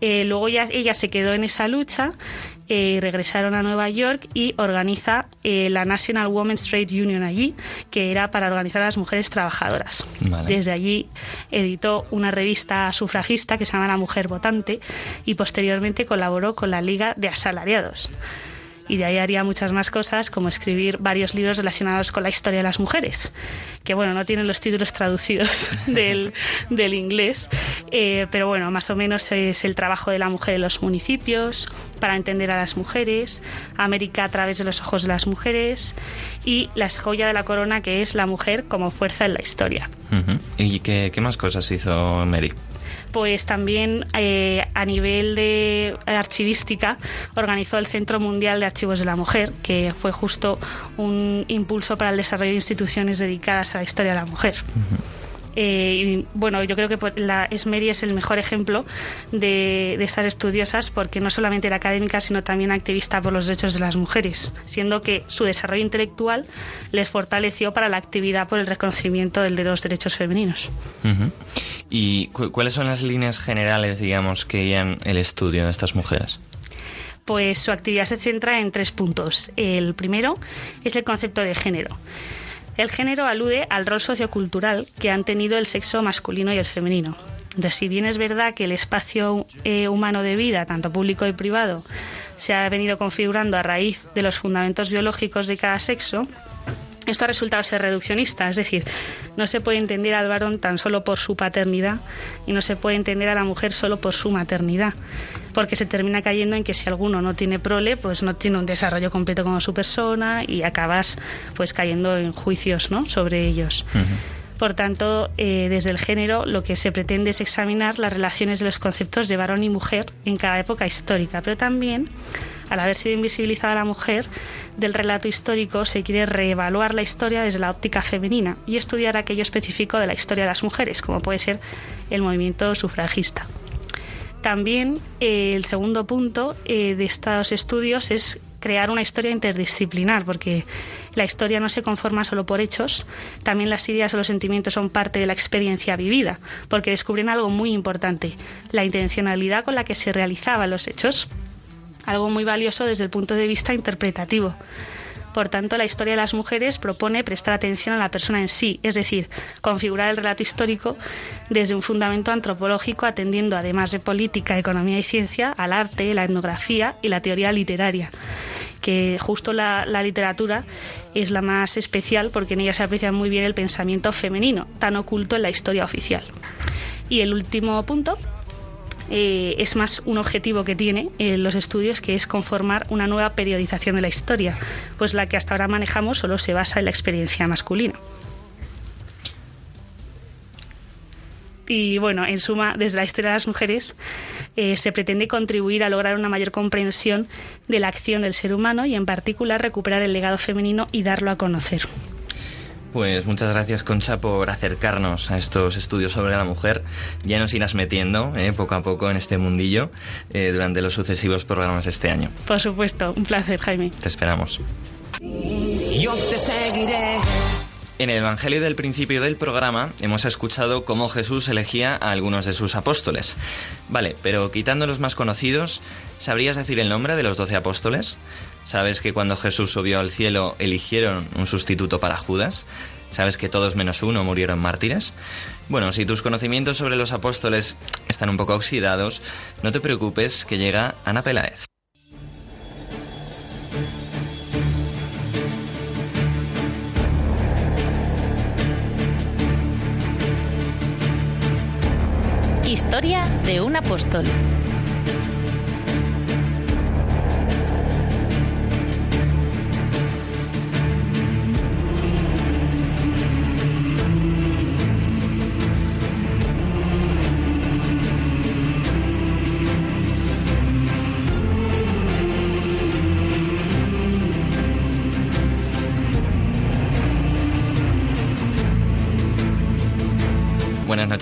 M: luego ya, ella se quedó en esa lucha, regresaron a Nueva York y organiza la National Women's Trade Union allí, que era para organizar a las mujeres trabajadoras. Desde allí editó una revista sufragista que se llama La Mujer Votante y posteriormente colaboró con la Liga de Asalariados y de ahí haría muchas más cosas como escribir varios libros relacionados con la historia de las mujeres, que bueno, no tienen los títulos traducidos del, del inglés, eh, pero bueno, más o menos es el trabajo de la mujer en los municipios, para entender a las mujeres, América a través de los ojos de las mujeres y la joya de la corona que es la mujer como fuerza en la historia.
A: ¿Y qué, qué más cosas hizo Mary?
M: Pues también eh, a nivel de archivística organizó el Centro Mundial de Archivos de la Mujer, que fue justo un impulso para el desarrollo de instituciones dedicadas a la historia de la mujer. Eh, y bueno, yo creo que pues, la Esmeri es el mejor ejemplo de, de, estas estudiosas porque no solamente era académica, sino también activista por los derechos de las mujeres, siendo que su desarrollo intelectual les fortaleció para la actividad por el reconocimiento de los derechos femeninos.
A: Uh -huh. ¿Y cu cuáles son las líneas generales, digamos, que guían el estudio de estas mujeres?
M: Pues su actividad se centra en tres puntos. El primero es el concepto de género. El género alude al rol sociocultural que han tenido el sexo masculino y el femenino. Entonces, si bien es verdad que el espacio eh, humano de vida, tanto público y privado, se ha venido configurando a raíz de los fundamentos biológicos de cada sexo, esto ha resultado ser reduccionista, es decir, no se puede entender al varón tan solo por su paternidad y no se puede entender a la mujer solo por su maternidad, porque se termina cayendo en que si alguno no tiene prole, pues no tiene un desarrollo completo como su persona y acabas pues cayendo en juicios ¿no? sobre ellos. Uh -huh. Por tanto, eh, desde el género lo que se pretende es examinar las relaciones de los conceptos de varón y mujer en cada época histórica, pero también, al haber sido invisibilizada la mujer, del relato histórico se quiere reevaluar la historia desde la óptica femenina y estudiar aquello específico de la historia de las mujeres, como puede ser el movimiento sufragista. También eh, el segundo punto eh, de estos estudios es crear una historia interdisciplinar, porque la historia no se conforma solo por hechos, también las ideas o los sentimientos son parte de la experiencia vivida, porque descubren algo muy importante, la intencionalidad con la que se realizaban los hechos, algo muy valioso desde el punto de vista interpretativo. Por tanto, la historia de las mujeres propone prestar atención a la persona en sí, es decir, configurar el relato histórico desde un fundamento antropológico, atendiendo, además de política, economía y ciencia, al arte, la etnografía y la teoría literaria que justo la, la, literatura es la más especial porque en ella se aprecia muy bien el pensamiento femenino, tan oculto en la historia oficial. Y el último punto eh, es más un objetivo que tiene eh, los estudios, que es conformar una nueva periodización de la historia, pues la que hasta ahora manejamos solo se basa en la experiencia masculina. Y bueno, en suma, desde la historia de las mujeres eh, se pretende contribuir a lograr una mayor comprensión de la acción del ser humano y en particular recuperar el legado femenino y darlo a conocer.
A: Pues muchas gracias, Concha, por acercarnos a estos estudios sobre la mujer. Ya nos irás metiendo eh, poco a poco en este mundillo eh, durante los sucesivos programas de este año.
M: Por supuesto, un placer, Jaime.
A: Te esperamos.
L: Yo te seguiré.
A: En el Evangelio del principio del programa hemos escuchado cómo Jesús elegía a algunos de sus apóstoles. Vale, pero quitando los más conocidos, ¿sabrías decir el nombre de los doce apóstoles? ¿Sabes que cuando Jesús subió al cielo eligieron un sustituto para Judas? ¿Sabes que todos menos uno murieron mártires? Bueno, si tus conocimientos sobre los apóstoles están un poco oxidados, no te preocupes que llega Ana Peláez.
B: Historia de un apóstol.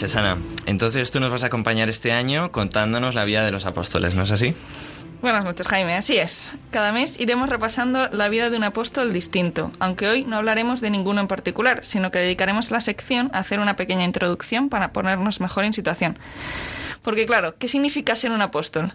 A: Noches, Ana. Entonces tú nos vas a acompañar este año contándonos la vida de los apóstoles, ¿no es así?
N: Buenas noches, Jaime. Así es. Cada mes iremos repasando la vida de un apóstol distinto, aunque hoy no hablaremos de ninguno en particular, sino que dedicaremos la sección a hacer una pequeña introducción para ponernos mejor en situación. Porque claro, ¿qué significa ser un apóstol?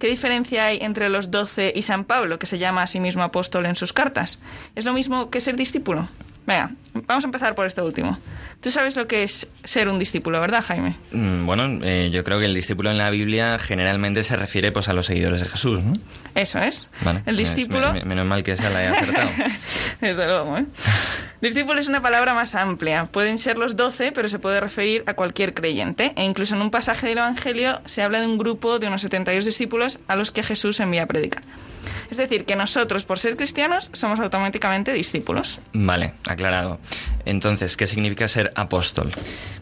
N: ¿Qué diferencia hay entre los doce y San Pablo, que se llama a sí mismo apóstol en sus cartas? ¿Es lo mismo que ser discípulo? Venga, vamos a empezar por esto último. Tú sabes lo que es ser un discípulo, ¿verdad, Jaime?
A: Mm, bueno, eh, yo creo que el discípulo en la Biblia generalmente se refiere pues, a los seguidores de Jesús, ¿no?
N: Eso es.
A: Vale,
N: el discípulo...
A: Es, menos mal que esa la he acertado.
N: Desde luego, ¿eh? Discípulo es una palabra más amplia. Pueden ser los doce, pero se puede referir a cualquier creyente. E incluso en un pasaje del Evangelio se habla de un grupo de unos 72 discípulos a los que Jesús envía a predicar. Es decir, que nosotros, por ser cristianos, somos automáticamente discípulos.
A: Vale, aclarado. Entonces, ¿qué significa ser apóstol?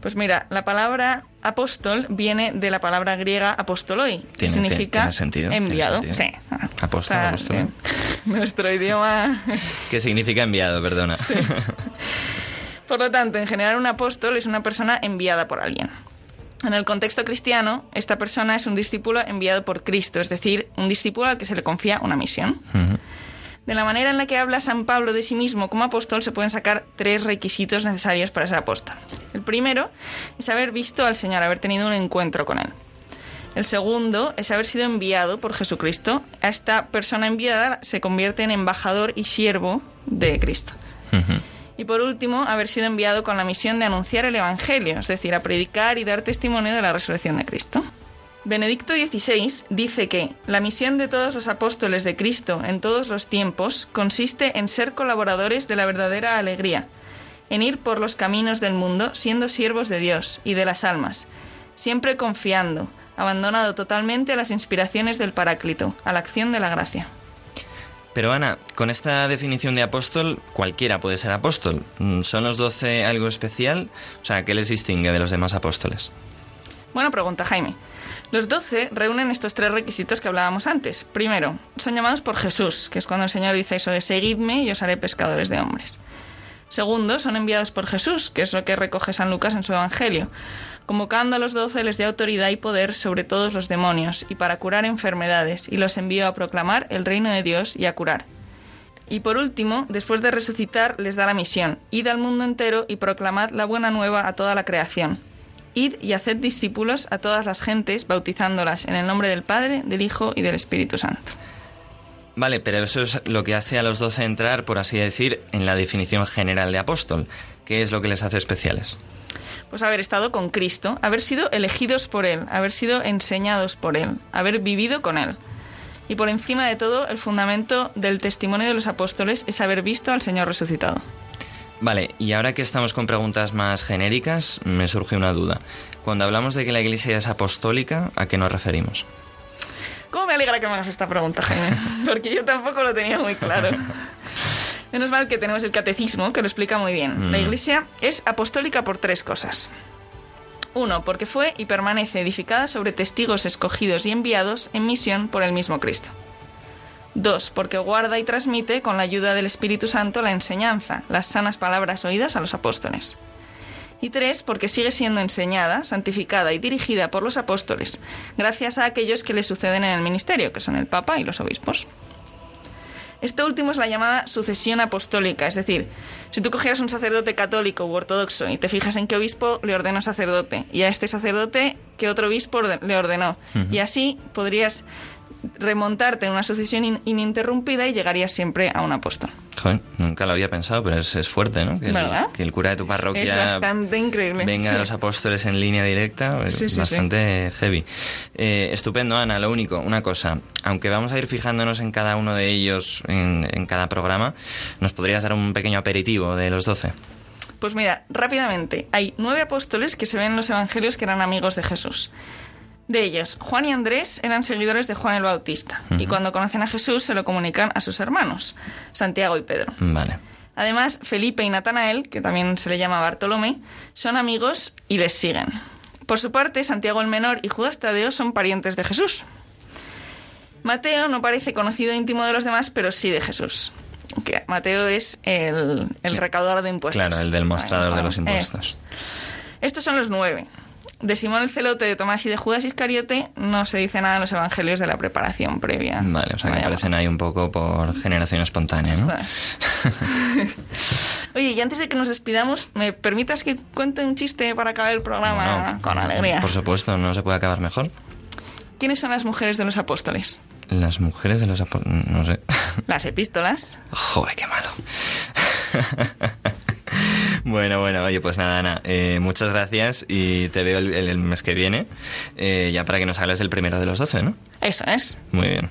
N: Pues mira, la palabra apóstol viene de la palabra griega apostoloi, que significa
A: tiene sentido, tiene
N: enviado.
A: sentido.
N: Sí.
A: Apóstol,
N: O sea,
A: apóstol.
N: eh, Nuestro idioma
A: ¿Qué significa enviado? Perdona.
N: Por lo tanto, en general un apóstol es una persona enviada por alguien. En el contexto cristiano, esta persona es un discípulo enviado por Cristo, es decir, un discípulo al que se le confía una misión. De la manera en la que habla San Pablo de sí mismo como apóstol, se pueden sacar tres requisitos necesarios para ser apóstol. El primero es haber visto al Señor, haber tenido un encuentro con Él. El segundo es haber sido enviado por Jesucristo. A esta persona enviada se convierte en embajador y siervo de Cristo. Y por último, haber sido enviado con la misión de anunciar el Evangelio, es decir, a predicar y dar testimonio de la resurrección de Cristo. Benedicto XVI dice que la misión de todos los apóstoles de Cristo en todos los tiempos consiste en ser colaboradores de la verdadera alegría, en ir por los caminos del mundo siendo siervos de Dios y de las almas, siempre confiando, abandonado totalmente a las inspiraciones del Paráclito, a la acción de la gracia.
A: Pero Ana, con esta definición de apóstol, cualquiera puede ser apóstol. Mm, ¿Son los doce algo especial? O sea, ¿qué les distingue de los demás apóstoles?
N: Buena pregunta, Jaime. Los doce reúnen estos tres requisitos que hablábamos antes. Primero, son llamados por Jesús, que es cuando el Señor dice eso de seguidme y os haré pescadores de hombres. Segundo, son enviados por Jesús, que es lo que recoge San Lucas en su Evangelio. Convocando a los doce les dio autoridad y poder sobre todos los demonios y para curar enfermedades, y los envió a proclamar el reino de Dios y a curar. Y por último, después de resucitar, les da la misión, id al mundo entero y proclamad la buena nueva a toda la creación. Id y haced discípulos a todas las gentes, bautizándolas en el nombre del Padre, del Hijo y del Espíritu Santo.
A: Vale, pero eso es lo que hace a los doce entrar, por así decir, en la definición general de apóstol. ¿Qué es lo que les hace especiales?
N: Pues haber estado con Cristo, haber sido elegidos por Él, haber sido enseñados por Él, haber vivido con Él. Y por encima de todo, el fundamento del testimonio de los apóstoles es haber visto al Señor resucitado.
A: Vale, y ahora que estamos con preguntas más genéricas, me surge una duda. Cuando hablamos de que la Iglesia es apostólica, ¿a qué nos referimos?
N: ¿Cómo me alegra que me hagas esta pregunta, Jaime? Porque yo tampoco lo tenía muy claro. Menos mal que tenemos el catecismo que lo explica muy bien. La
A: Mm.
N: Iglesia es apostólica por tres cosas. Uno, porque fue y permanece edificada sobre testigos escogidos y enviados en misión por el mismo Cristo. Dos, porque guarda y transmite con la ayuda del Espíritu Santo la enseñanza, las sanas palabras oídas a los apóstoles. Y tres, porque sigue siendo enseñada, santificada y dirigida por los apóstoles, gracias a aquellos que le suceden en el ministerio, que son el Papa y los obispos. Esto último es la llamada sucesión apostólica, es decir, si tú cogieras un sacerdote católico u ortodoxo y te fijas en qué obispo le ordenó sacerdote, y a este sacerdote qué otro obispo le ordenó, y así podrías remontarte en una sucesión in- ininterrumpida y llegarías siempre a un apóstol.
A: Joder, nunca lo había pensado, pero es, es fuerte, ¿no? Que el,
N: ¿Verdad?
A: que el cura de tu parroquia
N: Es bastante increíble.
A: venga
N: sí.
A: a los apóstoles en línea directa, es
N: Sí, sí, sí.
A: bastante heavy. Eh, estupendo, Ana. Lo único, una cosa, aunque vamos a ir fijándonos en cada uno de ellos en, en cada programa, ¿nos podrías dar un pequeño aperitivo de los doce?
N: Pues mira, rápidamente, hay nueve apóstoles que se ven en los evangelios que eran amigos de Jesús. De ellos, Juan y Andrés eran seguidores de Juan el Bautista y cuando conocen a Jesús se lo comunican a sus hermanos, Santiago y Pedro.
A: Vale.
N: Además, Felipe y Natanael, que también se le llama Bartolomé, son amigos y les siguen. Por su parte, Santiago el Menor y Judas Tadeo son parientes de Jesús. Mateo no parece conocido íntimo de los demás, pero sí de Jesús. Que Mateo es el, el recaudador de impuestos.
A: Claro, el del mostrador de los
N: Eh,
A: impuestos.
N: estos son los nueve. De Simón el Celote, de Tomás y de Judas Iscariote no se dice nada en los evangelios de la preparación previa.
A: Vale, o sea que aparecen ahí un poco por generación espontánea, ¿no?
N: Oye, y antes de que nos despidamos, ¿me permitas que cuente un chiste para acabar el programa con alegría?
A: Por supuesto, no se puede acabar mejor.
N: ¿Quiénes son las mujeres de los apóstoles?
A: Las mujeres de los apóstoles, no sé.
N: Las epístolas.
A: Joder, qué malo. Bueno, bueno, oye, pues nada, Ana, eh, muchas gracias y te veo el, el- el mes que viene, eh, ya para que nos hables del primero de los doce, ¿no?
N: Eso es.
A: Muy bien.